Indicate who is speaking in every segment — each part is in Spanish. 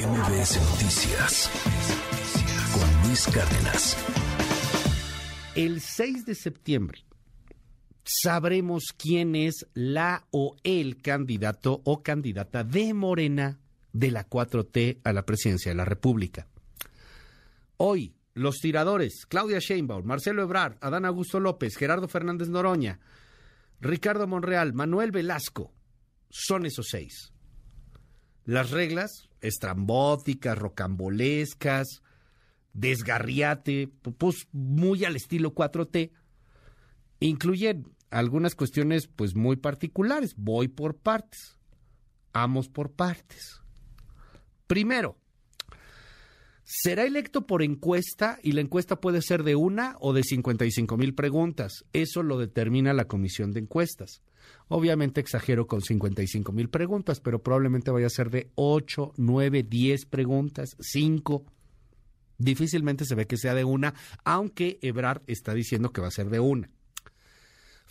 Speaker 1: MBS Noticias con Luis Cárdenas.
Speaker 2: El 6 de septiembre sabremos quién es la o el candidato o candidata de Morena de la 4T a la presidencia de la República. Hoy, los tiradores, Claudia Sheinbaum, Marcelo Ebrard, Adán Augusto López, Gerardo Fernández Noroña, Ricardo Monreal, Manuel Velasco, son esos seis. Las reglas, estrambóticas, rocambolescas, desgarriate, pues muy al estilo 4T, incluyen algunas cuestiones pues muy particulares. Voy por partes. Vamos por partes. Primero, será electo por encuesta y la encuesta puede ser de una o de 55 mil preguntas. Eso lo determina la comisión de encuestas. Obviamente exagero con 55 mil preguntas, pero probablemente vaya a ser de 8, 9, 10 preguntas, 5. Difícilmente se ve que sea de una, aunque Ebrard está diciendo que va a ser de una.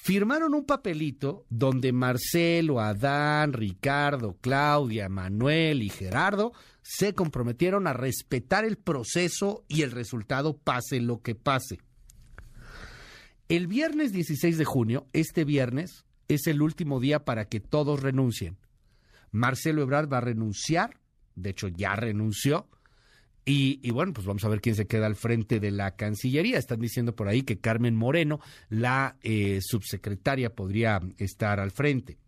Speaker 2: Firmaron un papelito donde Marcelo, Adán, Ricardo, Claudia, Manuel y Gerardo se comprometieron a respetar el proceso y el resultado pase lo que pase. El viernes 16 de junio, este viernes, es el último día para que todos renuncien. Marcelo Ebrard va a renunciar, de hecho ya renunció, y, bueno, pues vamos a ver quién se queda al frente de la Cancillería. Están diciendo por ahí que Carmen Moreno, la eh, subsecretaria, podría estar al frente.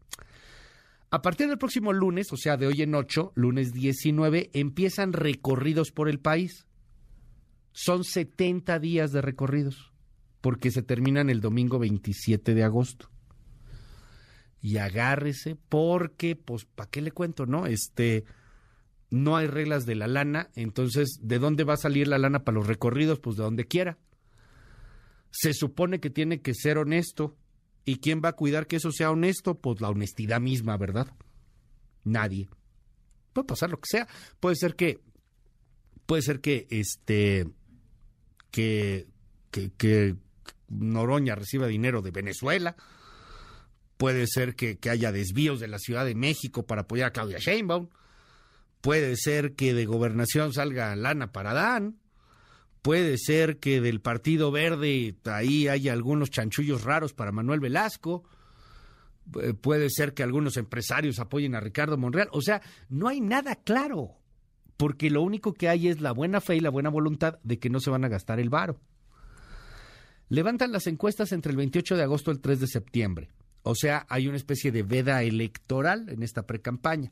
Speaker 2: A partir del próximo lunes, o sea, de hoy en ocho, lunes 19, empiezan recorridos por el país. Son 70 días de recorridos, porque se terminan el domingo 27 de agosto y agárrese porque, pues, ¿para qué le cuento, no? Este, no hay reglas de la lana, entonces, ¿de dónde va a salir la lana para los recorridos? Pues de donde quiera. Se supone que tiene que ser honesto. ¿Y quién va a cuidar que eso sea honesto? Pues la honestidad misma, ¿verdad? Nadie. Puede pasar lo que sea. Puede ser que, puede ser que, este, que, que, que Noroña reciba dinero de Venezuela Puede ser que, haya desvíos de la Ciudad de México para apoyar a Claudia Sheinbaum. Puede ser que de gobernación salga lana para Dan. Puede ser que del Partido Verde ahí haya algunos chanchullos raros para Manuel Velasco. Eh, puede ser que algunos empresarios apoyen a Ricardo Monreal. O sea, no hay nada claro, porque lo único que hay es la buena fe y la buena voluntad de que no se van a gastar el varo. Levantan las encuestas entre el 28 de agosto y el 3 de septiembre. O sea, hay una especie de veda electoral en esta precampaña.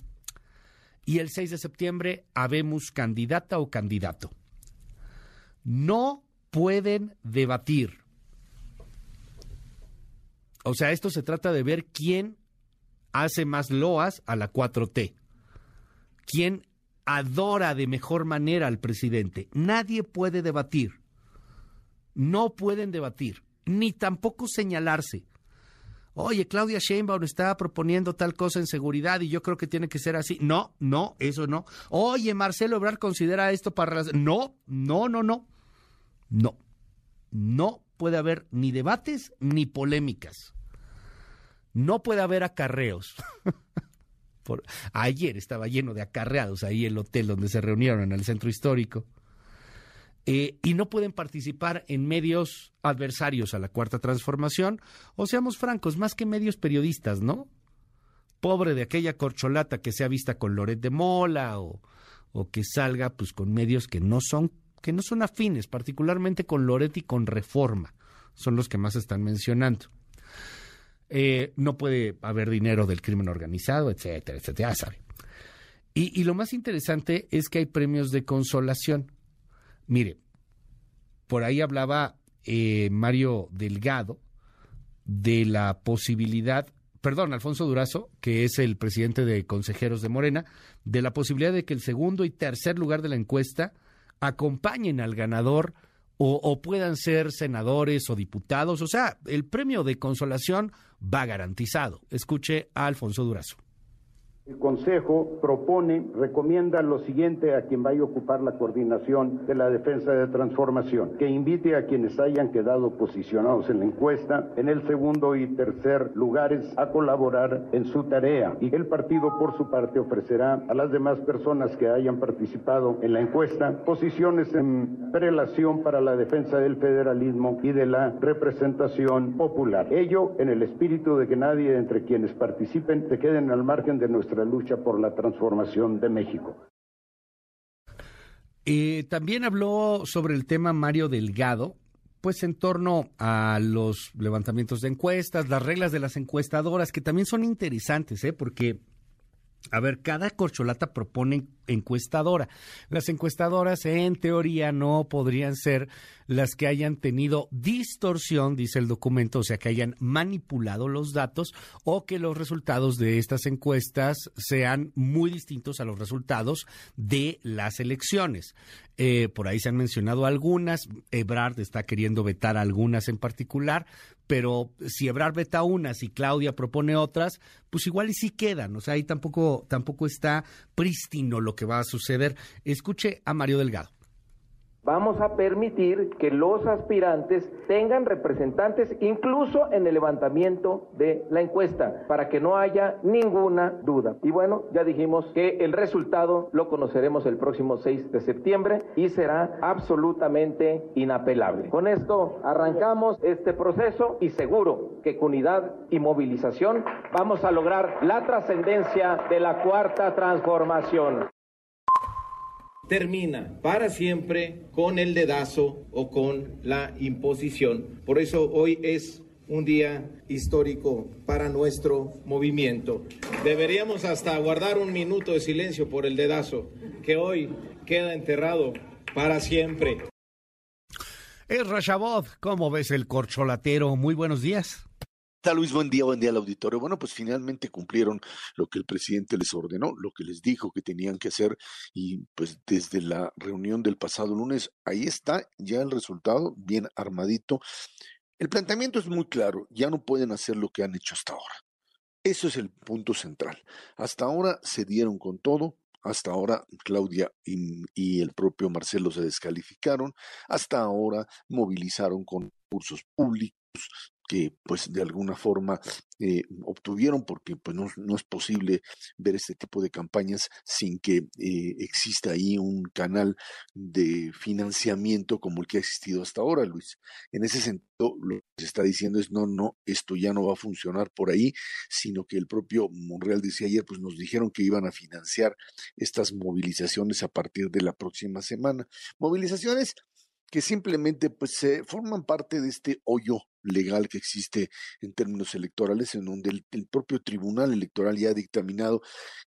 Speaker 2: Y el 6 de septiembre habemos candidata o candidato. No pueden debatir. O sea, esto se trata de ver quién hace más loas a la 4T. Quién adora de mejor manera al presidente. Nadie puede debatir. No pueden debatir, ni tampoco señalarse oye, Claudia Sheinbaum está proponiendo tal cosa en seguridad y yo creo que tiene que ser así. No, no, eso no. Oye, Marcelo Ebrard considera esto para... No, no, no, no. No. No puede haber ni debates ni polémicas. No puede haber acarreos. ayer estaba lleno de acarreados ahí el hotel donde se reunieron en el centro histórico. Eh, y no pueden participar en medios adversarios a la cuarta transformación, o seamos francos, más que medios periodistas, ¿no? Pobre de aquella corcholata que sea vista con Loret de Mola o, o que salga pues con medios que no son que no son afines, particularmente con Loret y con Reforma, son los que más están mencionando. Eh, no puede haber dinero del crimen organizado, etcétera, etcétera, ya sabe. Y, y lo más interesante es que hay premios de consolación. Mire, por ahí hablaba eh, Mario Delgado de la posibilidad, perdón, Alfonso Durazo, que es el presidente de consejeros de Morena, de la posibilidad de que el segundo y tercer lugar de la encuesta acompañen al ganador o, o, puedan ser senadores o diputados. O sea, el premio de consolación va garantizado. Escuche a Alfonso Durazo
Speaker 3: El Consejo propone, recomienda lo siguiente a quien vaya a ocupar la coordinación de la defensa de transformación, que invite a quienes hayan quedado posicionados en la encuesta en el segundo y tercer lugares a colaborar en su tarea. Y el partido, por su parte, ofrecerá a las demás personas que hayan participado en la encuesta posiciones en prelación para la defensa del federalismo y de la representación popular. Ello en el espíritu de que nadie entre quienes participen se queden al margen de nuestra lucha por la transformación de México.
Speaker 2: También habló sobre el tema Mario Delgado, pues en torno a los levantamientos de encuestas, las reglas de las encuestadoras, que también son interesantes, ¿eh? porque a ver, cada corcholata propone encuestadora. Las encuestadoras, en teoría, no podrían ser las que hayan tenido distorsión, dice el documento, o sea, que hayan manipulado los datos o que los resultados de estas encuestas sean muy distintos a los resultados de las elecciones. Eh, por ahí se han mencionado algunas. Ebrard está queriendo vetar algunas en particular, pero si Ebrard veta unas y Claudia propone otras, pues igual y sí quedan. O sea, ahí tampoco, tampoco está prístino lo que va a suceder. Escuche a Mario Delgado.
Speaker 4: Vamos a permitir que los aspirantes tengan representantes incluso en el levantamiento de la encuesta, para que no haya ninguna duda. Y bueno, ya dijimos que el resultado lo conoceremos el próximo 6 de septiembre y será absolutamente inapelable. Con esto arrancamos este proceso y seguro que con unidad y movilización vamos a lograr la trascendencia de la cuarta transformación
Speaker 5: termina para siempre con el dedazo o con la imposición. Por eso hoy es un día histórico para nuestro movimiento. Deberíamos hasta guardar un minuto de silencio por el dedazo que hoy queda enterrado para siempre.
Speaker 2: Es Rashabov, ¿cómo ves el corcholatero? Muy buenos días.
Speaker 6: Tal Luis, buen día, buen día al auditorio. Bueno, pues finalmente cumplieron lo que el presidente les ordenó, lo que les dijo que tenían que hacer y pues desde la reunión del pasado lunes, ahí está ya el resultado, bien armadito. El planteamiento es muy claro, ya no pueden hacer lo que han hecho hasta ahora. Eso es el punto central. Hasta ahora se dieron con todo, hasta ahora Claudia y, y, el propio Marcelo se descalificaron. Hasta ahora movilizaron con recursos públicos, que pues de alguna forma eh, obtuvieron porque pues no, no, es posible ver este tipo de campañas sin que eh, exista ahí un canal de financiamiento como el que ha existido hasta ahora, Luis. En ese sentido, lo que se está diciendo es no, no, esto ya no va a funcionar por ahí, sino que el propio Monreal decía ayer, pues nos dijeron que iban a financiar estas movilizaciones a partir de la próxima semana. Movilizaciones que simplemente pues se forman parte de este hoyo legal que existe en términos electorales, en donde el, propio Tribunal Electoral ya ha dictaminado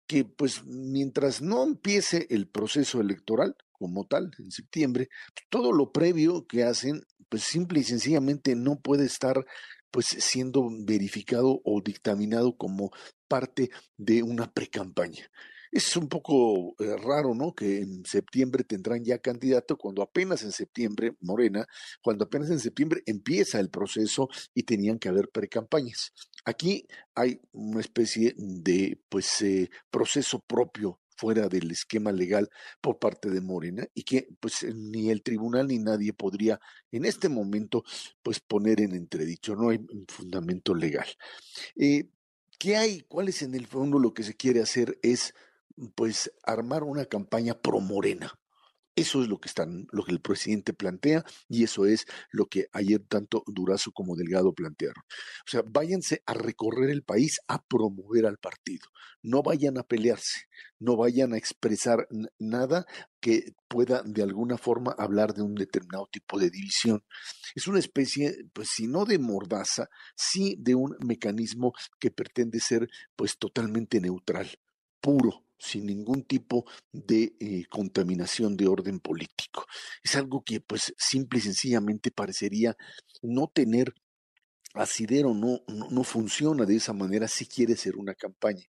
Speaker 6: que pues mientras no empiece el proceso electoral como tal en septiembre, todo lo previo que hacen pues simple y sencillamente no puede estar pues siendo verificado o dictaminado como parte de una precampaña. Es un poco eh, raro, ¿no? Que en septiembre tendrán ya candidato cuando apenas en septiembre, Morena, cuando apenas en septiembre empieza el proceso y tenían que haber precampañas. Aquí hay una especie de, pues, eh, proceso propio fuera del esquema legal por parte de Morena y que pues ni el tribunal ni nadie podría en este momento pues poner en entredicho, no hay fundamento legal. Eh, ¿Qué hay? ¿Cuál es en el fondo lo que se quiere hacer? Es pues armar una campaña pro Morena. Eso es lo que están, lo que el presidente plantea y eso es lo que ayer tanto Durazo como Delgado plantearon. O sea, váyanse a recorrer el país a promover al partido. No vayan a pelearse, no vayan a expresar nada que pueda de alguna forma hablar de un determinado tipo de división. Es una especie, pues si no de mordaza, sí de un mecanismo que pretende ser pues totalmente neutral, puro, sin ningún tipo de eh, contaminación de orden político. Es algo que pues simple y sencillamente parecería no tener asidero, no, no, funciona de esa manera si quiere ser una campaña.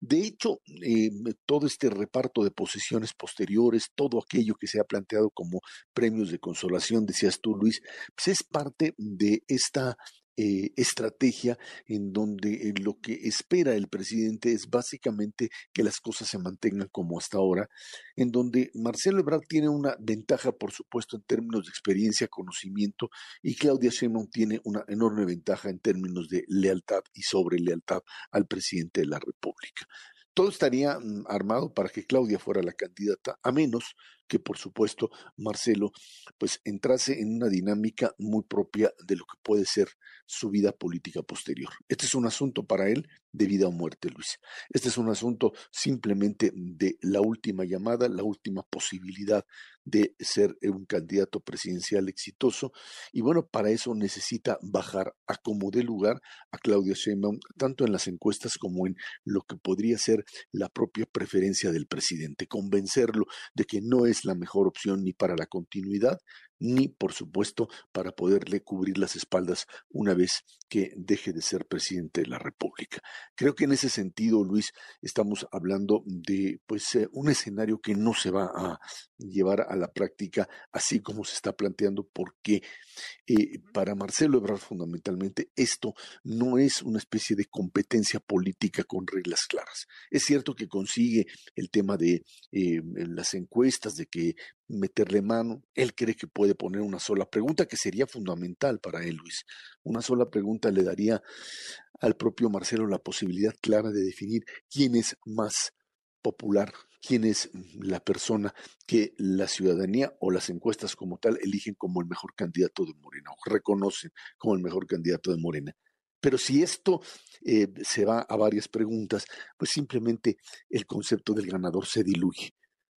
Speaker 6: De hecho, eh, todo este reparto de posiciones posteriores, todo aquello que se ha planteado como premios de consolación, decías tú, Luis, pues es parte de esta eh, estrategia en donde lo que espera el presidente es básicamente que las cosas se mantengan como hasta ahora, en donde Marcelo Ebrard tiene una ventaja, por supuesto, en términos de experiencia, conocimiento, y Claudia Sheinbaum tiene una enorme ventaja en términos de lealtad y sobre lealtad al presidente de la República. Todo estaría mm, armado para que Claudia fuera la candidata, a menos que por supuesto Marcelo pues entrase en una dinámica muy propia de lo que puede ser su vida política posterior. Este es un asunto para él de vida o muerte, Luis. Este es un asunto simplemente de la última llamada, la última posibilidad de ser un candidato presidencial exitoso y bueno, para eso necesita bajar a como de lugar a Claudia Sheinbaum tanto en las encuestas como en lo que podría ser la propia preferencia del presidente, convencerlo de que no es la mejor opción ni para la continuidad ni por supuesto para poderle cubrir las espaldas una vez que deje de ser presidente de la República. Creo que en ese sentido, Luis, estamos hablando de pues eh, un escenario que no se va a llevar a la práctica así como se está planteando porque eh, para Marcelo Ebrard fundamentalmente esto no es una especie de competencia política con reglas claras. Es cierto que consigue el tema de eh, las encuestas, de que meterle mano. Él cree que puede poner una sola pregunta que sería fundamental para él, Luis. Una sola pregunta le daría al propio Marcelo la posibilidad clara de definir quién es más popular, quién es la persona que la ciudadanía o las encuestas como tal eligen como el mejor candidato de Morena o reconocen como el mejor candidato de Morena. Pero si esto eh, se va a varias preguntas, pues simplemente el concepto del ganador se diluye.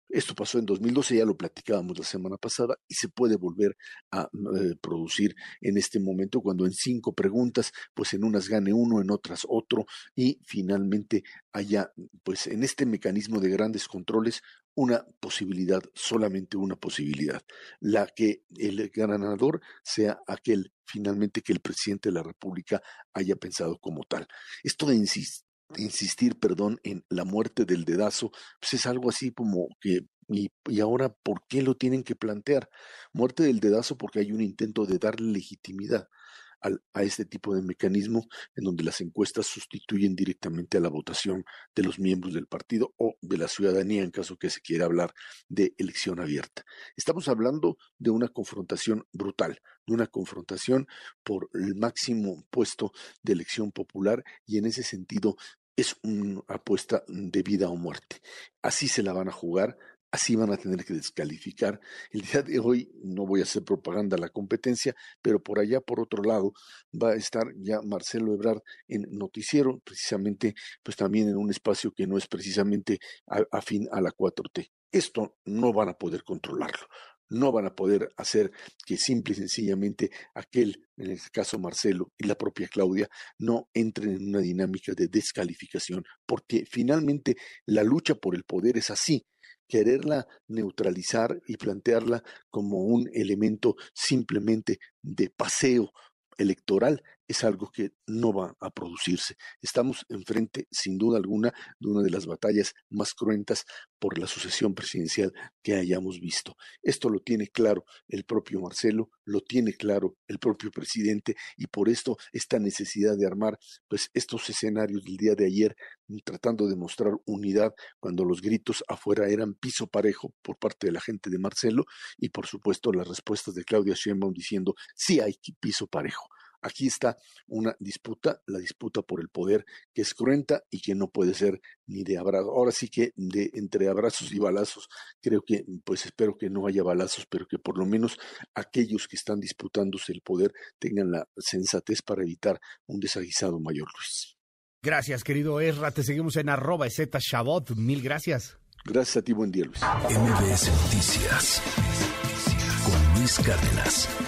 Speaker 6: Esto pasó en 2012, ya lo platicábamos la semana pasada, y se puede volver a eh, producir en este momento cuando en cinco preguntas, pues en unas gane uno, en otras otro, y finalmente haya, pues en este mecanismo de grandes controles, una posibilidad, solamente una posibilidad, la que el ganador sea aquel finalmente que el presidente de la República haya pensado como tal. Esto de insistir insistir, perdón, en la muerte del dedazo, pues es algo así como que, y, y, ahora, ¿por qué lo tienen que plantear? Muerte del dedazo porque hay un intento de darle legitimidad a este tipo de mecanismo en donde las encuestas sustituyen directamente a la votación de los miembros del partido o de la ciudadanía en caso que se quiera hablar de elección abierta. Estamos hablando de una confrontación brutal, de una confrontación por el máximo puesto de elección popular y en ese sentido es una apuesta de vida o muerte. Así se la van a jugar, así van a tener que descalificar. El día de hoy no voy a hacer propaganda a la competencia, pero por allá, por otro lado, va a estar ya Marcelo Ebrard en noticiero, precisamente, pues también en un espacio que no es precisamente afín a la 4T. Esto no van a poder controlarlo no van a poder hacer que simple y sencillamente aquel, en este caso Marcelo y la propia Claudia, no entren en una dinámica de descalificación, porque finalmente la lucha por el poder es así, quererla neutralizar y plantearla como un elemento simplemente de paseo electoral es algo que no va a producirse. Estamos enfrente, sin duda alguna, de una de las batallas más cruentas por la sucesión presidencial que hayamos visto. Esto lo tiene claro el propio Marcelo, lo tiene claro el propio presidente y por esto esta necesidad de armar pues estos escenarios del día de ayer tratando de mostrar unidad cuando los gritos afuera eran piso parejo por parte de la gente de Marcelo y por supuesto las respuestas de Claudia Sheinbaum diciendo sí hay piso parejo. Aquí está una disputa, la disputa por el poder, que es cruenta y que no puede ser ni de abrazo. Ahora sí que de entre abrazos y balazos, creo que, pues espero que no haya balazos, pero que por lo menos aquellos que están disputándose el poder tengan la sensatez para evitar un desaguisado mayor, Luis.
Speaker 2: Gracias, querido Ezra. Te seguimos en arroba Z Shabot. Mil gracias.
Speaker 6: Gracias a ti, buen día, Luis.
Speaker 1: MBS Noticias con Luis Cárdenas.